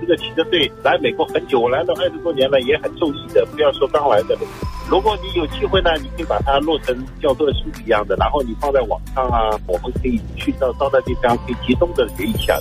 这个骑着队来美国很久，我来了二十多年了，也很受益的。不要说刚来的，如果你有机会呢，你可以把它落成教科书一样的，然后你放在网上啊，我们可以去到到那地方可以集中的学一下。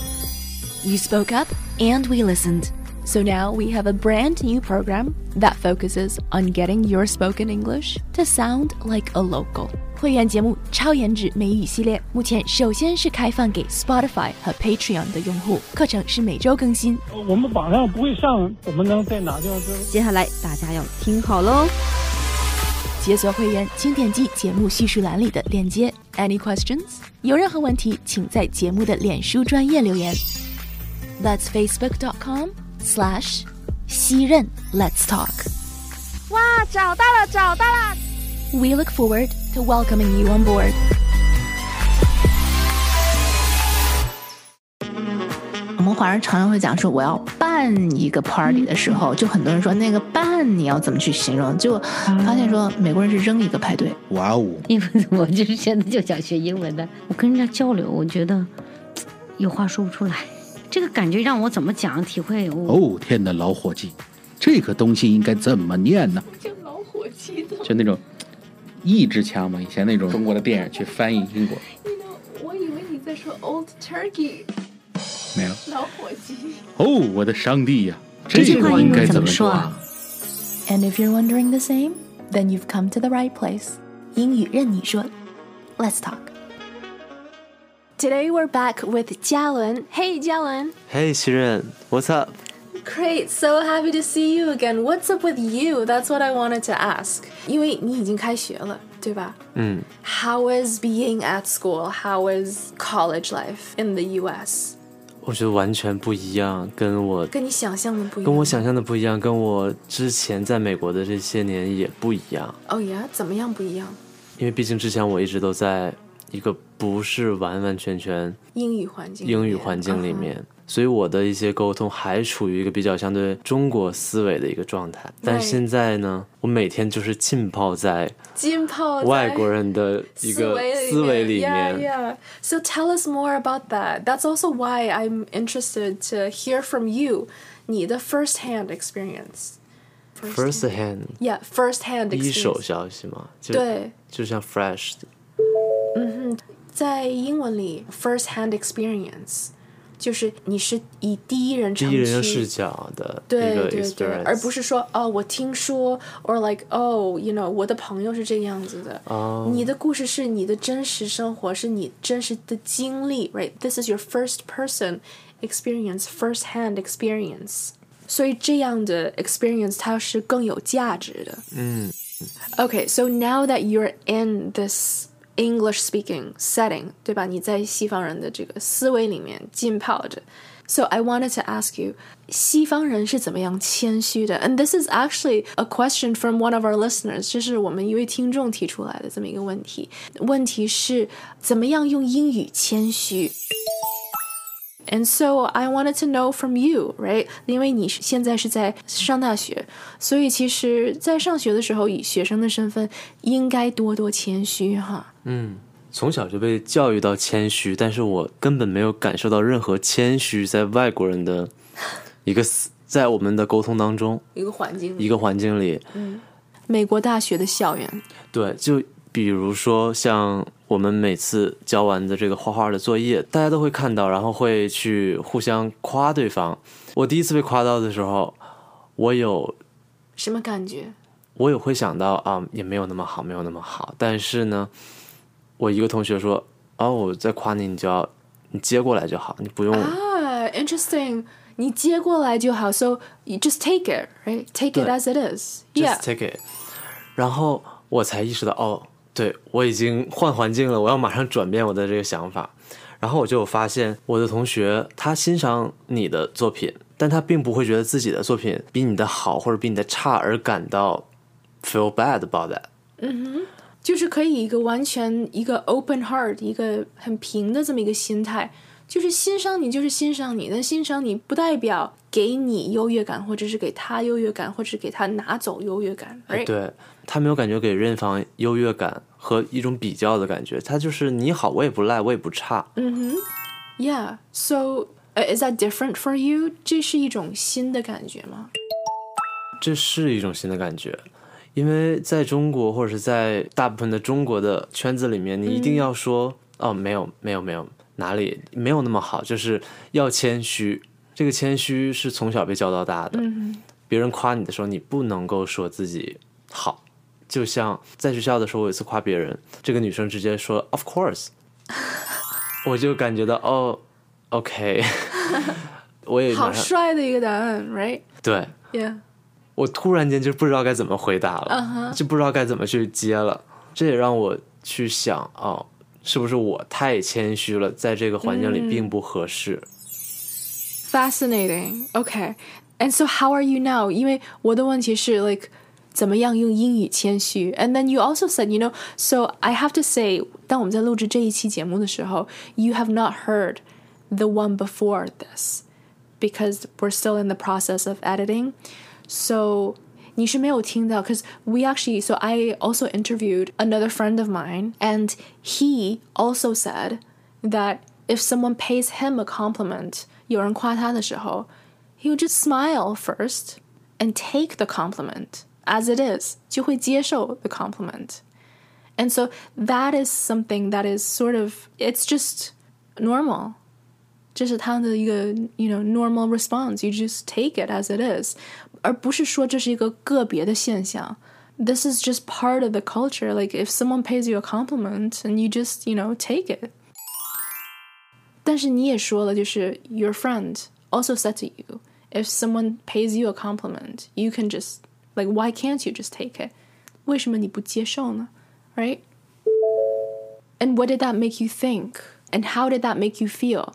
You spoke up and we listened. So now we have a brand new program that focuses on getting your spoken English to sound like a local. 会员节目 超颜值美语系列目前首先是开放给 Spotify 和 Patreon 的用户，课程是每周更新。我们网上不会上，怎么能在哪地方？接下来大家要听好喽！解锁会员，请点击节目叙述栏里的链接。Any questions？有任何问题，请在节目的脸书专业留言。That's facebook.com slash 西任 Let's talk。哇，找到了，找到了！We look forward to welcoming you on board. 我们华人常常会讲说，我要办一个 party 的时候，就很多人说那个办你要怎么去形容？就发现说美国人是扔一个派对。哇哦！因为我就是现在就想学英文的，我跟人家交流，我觉得有话说不出来，这个感觉让我怎么讲体会？哦天哪，老伙计，这个东西应该怎么念呢？就老伙计的。就那种。一支枪嘛，以前那种中国的电影去翻译英国。你 you know, 译之腔嘛，以前那种中国的电影去翻译英国。我以为你在说 Old Turkey。没有。老伙计。哦，我的上帝呀！这句话应该怎么说啊？And if you're wondering the same, then you've come to the right place. 英语任你说，Let's talk. Today we're back with Jialun. Hey Jialun. Hey XiRen, what's up? Great, so happy to see you again. What's up with you? That's what I wanted to ask. 因为你已经开学了，对吧？嗯。 How is being at school? How is college life in the U.S.? 我觉得完全不一样，跟我跟你想象的不一样。跟我想象的不一样，跟我之前在美国的这些年也不一样。哦呀，怎么样不一样？因为毕竟之前我一直都在 一个不是完完全全英语环境英语环境里面。所以我的一些沟通还处于一个比较相对中国思维的一个状态，但现在呢，我每天就是浸泡在浸泡外国人的一个思维里面。 Yeah, yeah. So tell us more about that. That's also why I'm interested to hear from you. 你的 first-hand experience. First hand. Yeah, first-hand experience. 一手消息嘛，就对，就像 fresh 的。 嗯哼，在英文里，first-hand experience。就是你是以第一人称第一人视角的对对对，而不是说哦，我听说，or like 哦，you know，我的朋友是这个样子的。哦，你的故事是你的真实生活，是你真实的经历，right？This is your first person experience, first hand experience。所以这样的 experience 它是更有价值的。嗯。 Okay, so now that you're in this English speaking setting，对吧？你在西方人的这个思维里面浸泡着。So I wanted to ask you，西方人是怎么样谦虚的？And this is actually a question from one of our listeners，这是我们一位听众提出来的这么一个问题。问题是怎么样用英语谦虚 ？And so I wanted to know from you, right？因为你现在是在上大学，所以其实，在上学的时候，以学生的身份，应该多多谦虚哈。嗯，从小就被教育到谦虚，但是我根本没有感受到任何谦虚在外国人的一个 在我们的沟通当中一个环境一个环境里。嗯，美国大学的校园，对，就比如说像。我们每次交完的这个画画的作业，大家都会看到，然后会去互相夸对方。我第一次被夸到的时候，我有什么感觉？我也会想到啊，也没有那么好，没有那么好。但是呢，我一个同学说：“哦，我在夸你，你就要你接过来就好，你不用啊，interesting，你接过来就好，so you just take it，right？Take it as it is，yeah，just take it。然后我才意识到，哦。对我已经换环境了，我要马上转变我的这个想法。然后我就发现我的同学他欣赏你的作品，但他并不会觉得自己的作品比你的好或者比你的差而感到 feel bad about that。嗯哼，就是可以一个完全一个 open heart，一个很平的这么一个心态，就是欣赏你就是欣赏你，但欣赏你不代表给你优越感，或者是给他优越感，或者是给他拿走优越感。对他没有感觉给任方优越感和一种比较的感觉，他就是你好我也不赖，我也不差。嗯哼，Yeah，so 呃，Is that different for you？这是一种新的感觉吗？这是一种新的感觉，因为在中国或者是在大部分的中国的圈子里面，你一定要说、哦，没有没有没有，哪里没有那么好，就是要谦虚。这个谦虚是从小被教到大的。嗯别人夸你的时候，你不能够说自己好。就像在学校的时候，我有一次夸别人，这个女生直接说 “Of course”，我就感觉到哦，OK，我也好帅的一个答案，right？Yeah。对。我突然间就不知道该怎么回答了就不知道该怎么去接了。这也让我去想，哦，是不是我太谦虚了，在这个环境里并不合适。 Fascinating. Okay. And so how are you now? 因为我的问题是 like 怎么样用英语谦虚 And then you also said, you know, so I have to say，当我们在录制这一期节目的时候，you have not heard the one before this because we're still in the process of editing. So 你是没有听到 because we actually so I also interviewed another friend of mine and he also said that if someone pays him a compliment 有人夸他的时候 he would just smile first and take the compliment as it is 就会接受 the compliment and so that is something that is sort of it's just normal 这是他的一个 you know normal response. You just take it as it is， 而不是说这是一个个别的现象。This is just part of the culture. Like if someone pays you a compliment and you just you know take it. 但是你也说了，就是 your friend also said to you, if someone pays you a compliment, you can just like why can't you just take it? 为什么你不接受呢？Right? And what did that make you think? And how did that make you feel?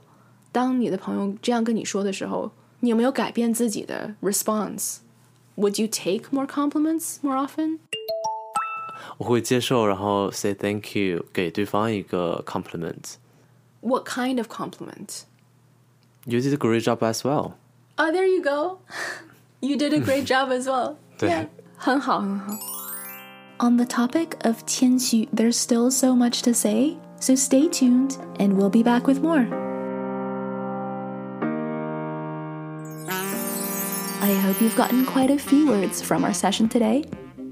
当你的朋友这样跟你说的时候， 你有没有改变自己的 response? Would you take more compliments more often? 我会接受，然后 say thank you，给对方一个 compliment。 What kind of compliment? You did a great job as well。 Oh, there you go. You did a great job as well. 对 Yeah. 很好，很好。On the topic of 谦虚, there's still so much to say, so stay tuned and we'll be back with more. hope you've gotten quite a few words from our session today.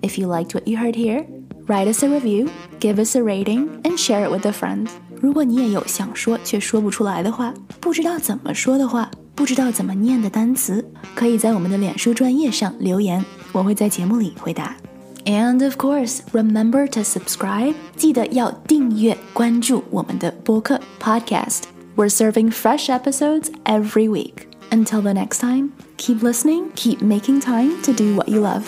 If you liked what you heard here, write us a review, give us a rating, and share it with a friend. 如果你也有想说却说不出来的话，不知道怎么说的话，不知道怎么念的单词，可以在我们的脸书专页上留言，我会在节目里回答。And of course, remember to subscribe. 记得要订阅关注我们的播客 podcast. We're serving fresh episodes every week. Until the next time, Keep listening, keep making time to do what you love.